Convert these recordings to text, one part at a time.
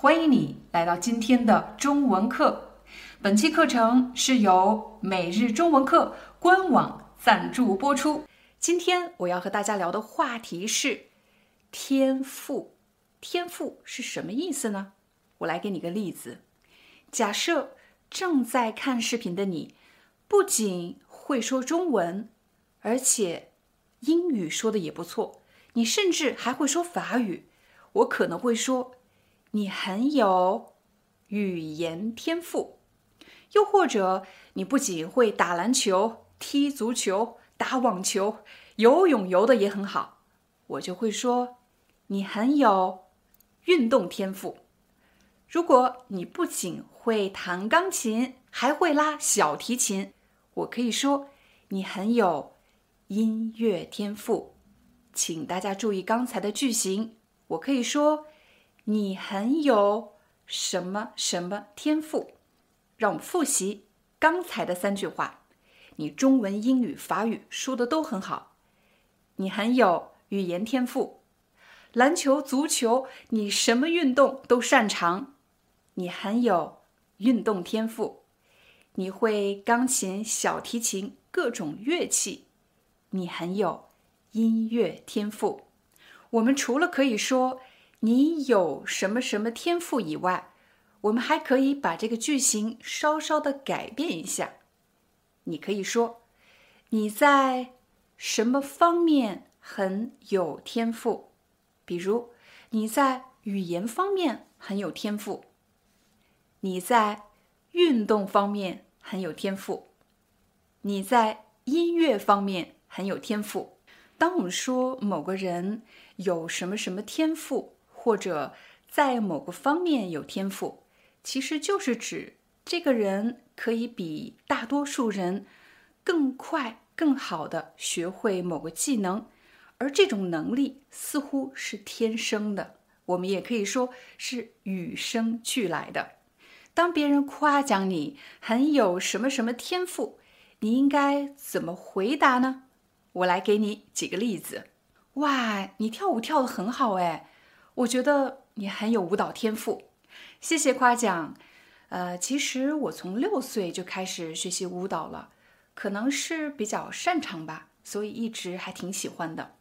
欢迎你来到今天的中文课。本期课程是由每日中文课官网赞助播出。今天我要和大家聊的话题是天赋。天赋是什么意思呢？我来给你个例子。假设正在看视频的你，不仅会说中文，而且英语说的也不错，你甚至还会说法语。我可能会说。你很有语言天赋，又或者你不仅会打篮球、踢足球、打网球、游泳游的也很好，我就会说你很有运动天赋。如果你不仅会弹钢琴，还会拉小提琴，我可以说你很有音乐天赋。请大家注意刚才的句型，我可以说。你很有什么什么天赋？让我们复习刚才的三句话。你中文、英语、法语说的都很好。你很有语言天赋。篮球、足球，你什么运动都擅长。你很有运动天赋。你会钢琴、小提琴各种乐器。你很有音乐天赋。我们除了可以说。你有什么什么天赋以外，我们还可以把这个句型稍稍的改变一下。你可以说你在什么方面很有天赋，比如你在语言方面很有天赋，你在运动方面很有天赋，你在音乐方面很有天赋。当我们说某个人有什么什么天赋，或者在某个方面有天赋，其实就是指这个人可以比大多数人更快、更好的学会某个技能，而这种能力似乎是天生的。我们也可以说是与生俱来的。当别人夸奖你很有什么什么天赋，你应该怎么回答呢？我来给你几个例子。哇，你跳舞跳得很好哎！我觉得你很有舞蹈天赋，谢谢夸奖。呃，其实我从六岁就开始学习舞蹈了，可能是比较擅长吧，所以一直还挺喜欢的。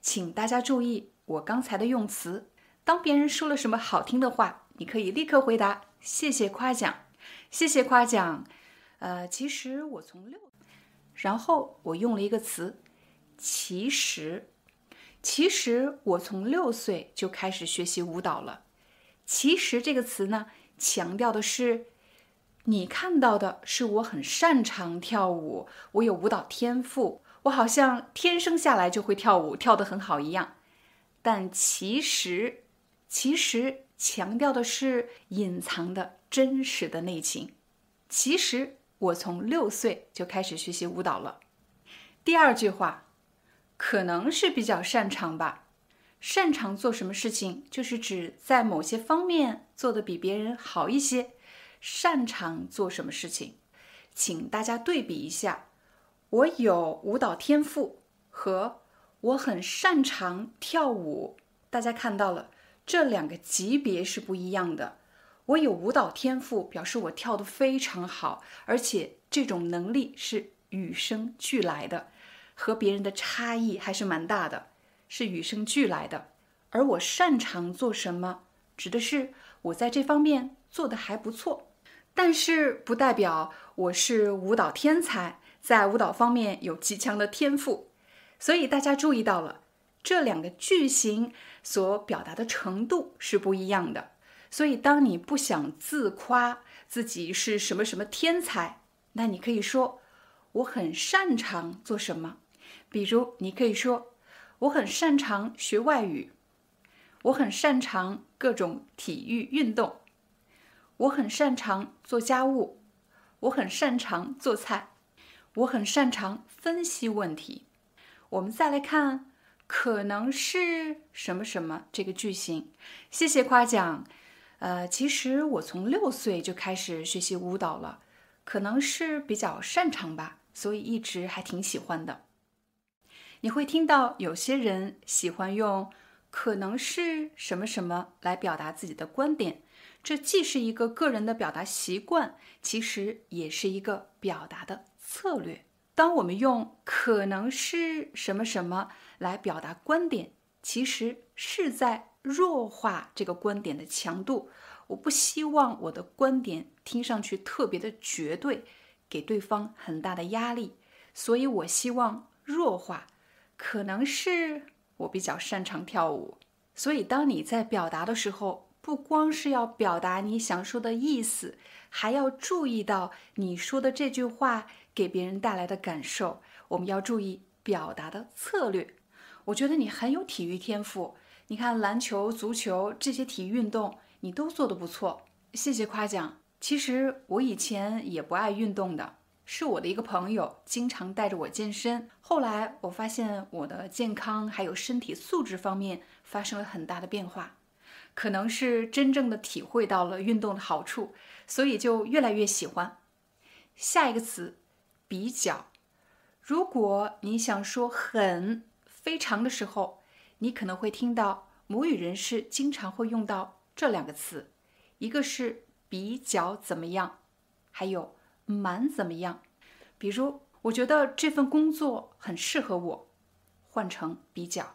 请大家注意我刚才的用词，当别人说了什么好听的话，你可以立刻回答“谢谢夸奖”，谢谢夸奖。呃，其实我从六，然后我用了一个词，其实。其实我从六岁就开始学习舞蹈了。其实这个词呢，强调的是你看到的是我很擅长跳舞，我有舞蹈天赋，我好像天生下来就会跳舞，跳得很好一样。但其实，其实强调的是隐藏的真实的内情。其实我从六岁就开始学习舞蹈了。第二句话。可能是比较擅长吧，擅长做什么事情，就是指在某些方面做得比别人好一些。擅长做什么事情，请大家对比一下，我有舞蹈天赋和我很擅长跳舞，大家看到了这两个级别是不一样的。我有舞蹈天赋，表示我跳得非常好，而且这种能力是与生俱来的。和别人的差异还是蛮大的，是与生俱来的。而我擅长做什么，指的是我在这方面做的还不错，但是不代表我是舞蹈天才，在舞蹈方面有极强的天赋。所以大家注意到了，这两个句型所表达的程度是不一样的。所以当你不想自夸自己是什么什么天才，那你可以说我很擅长做什么。比如，你可以说：“我很擅长学外语，我很擅长各种体育运动。我很擅长做家务。我很擅长做菜。我很擅长分析问题。我们再来看，可能是什么什么这个句型。谢谢夸奖。呃，其实我从六岁就开始学习舞蹈了，可能是比较擅长吧，所以一直还挺喜欢的。你会听到有些人喜欢用“可能是什么什么”来表达自己的观点，这既是一个个人的表达习惯，其实也是一个表达的策略。当我们用“可能是什么什么”来表达观点，其实是在弱化这个观点的强度。我不希望我的观点听上去特别的绝对，给对方很大的压力，所以我希望弱化。可能是我比较擅长跳舞，所以当你在表达的时候，不光是要表达你想说的意思，还要注意到你说的这句话给别人带来的感受。我们要注意表达的策略。我觉得你很有体育天赋，你看篮球、足球这些体育运动，你都做得不错。谢谢夸奖。其实我以前也不爱运动的。是我的一个朋友，经常带着我健身。后来我发现我的健康还有身体素质方面发生了很大的变化，可能是真正的体会到了运动的好处，所以就越来越喜欢。下一个词，比较。如果你想说很、非常的时候，你可能会听到母语人士经常会用到这两个词，一个是比较怎么样，还有。蛮怎么样？比如，我觉得这份工作很适合我。换成比较，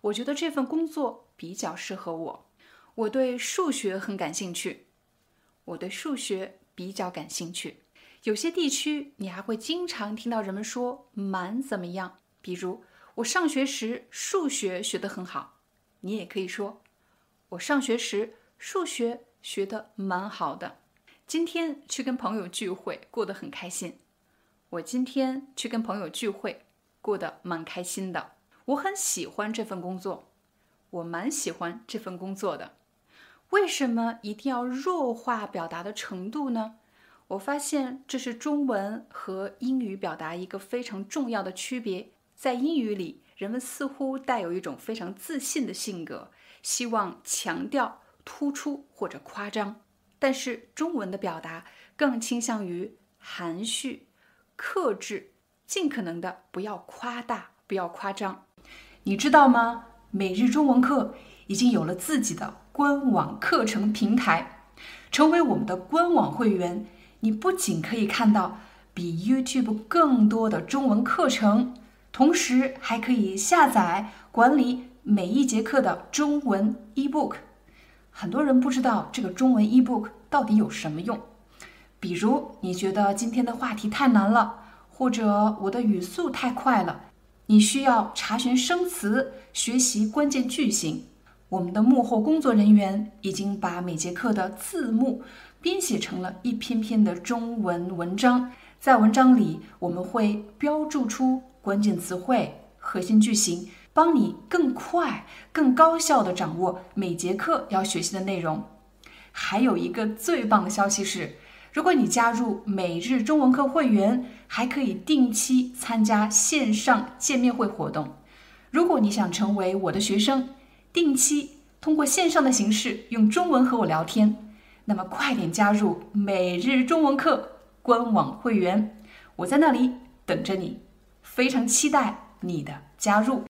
我觉得这份工作比较适合我。我对数学很感兴趣。我对数学比较感兴趣。有些地区，你还会经常听到人们说蛮怎么样？比如，我上学时数学学得很好。你也可以说，我上学时数学学得蛮好的。今天去跟朋友聚会，过得很开心。我今天去跟朋友聚会，过得蛮开心的。我很喜欢这份工作，我蛮喜欢这份工作的。为什么一定要弱化表达的程度呢？我发现这是中文和英语表达一个非常重要的区别。在英语里，人们似乎带有一种非常自信的性格，希望强调、突出或者夸张。但是中文的表达更倾向于含蓄、克制，尽可能的不要夸大、不要夸张。你知道吗？每日中文课已经有了自己的官网课程平台。成为我们的官网会员，你不仅可以看到比 YouTube 更多的中文课程，同时还可以下载管理每一节课的中文 eBook。很多人不知道这个中文 eBook 到底有什么用，比如你觉得今天的话题太难了，或者我的语速太快了，你需要查询生词、学习关键句型。我们的幕后工作人员已经把每节课的字幕编写成了一篇篇的中文文章，在文章里我们会标注出关键词汇、核心句型。帮你更快、更高效地掌握每节课要学习的内容。还有一个最棒的消息是，如果你加入每日中文课会员，还可以定期参加线上见面会活动。如果你想成为我的学生，定期通过线上的形式用中文和我聊天，那么快点加入每日中文课官网会员，我在那里等着你，非常期待你的加入。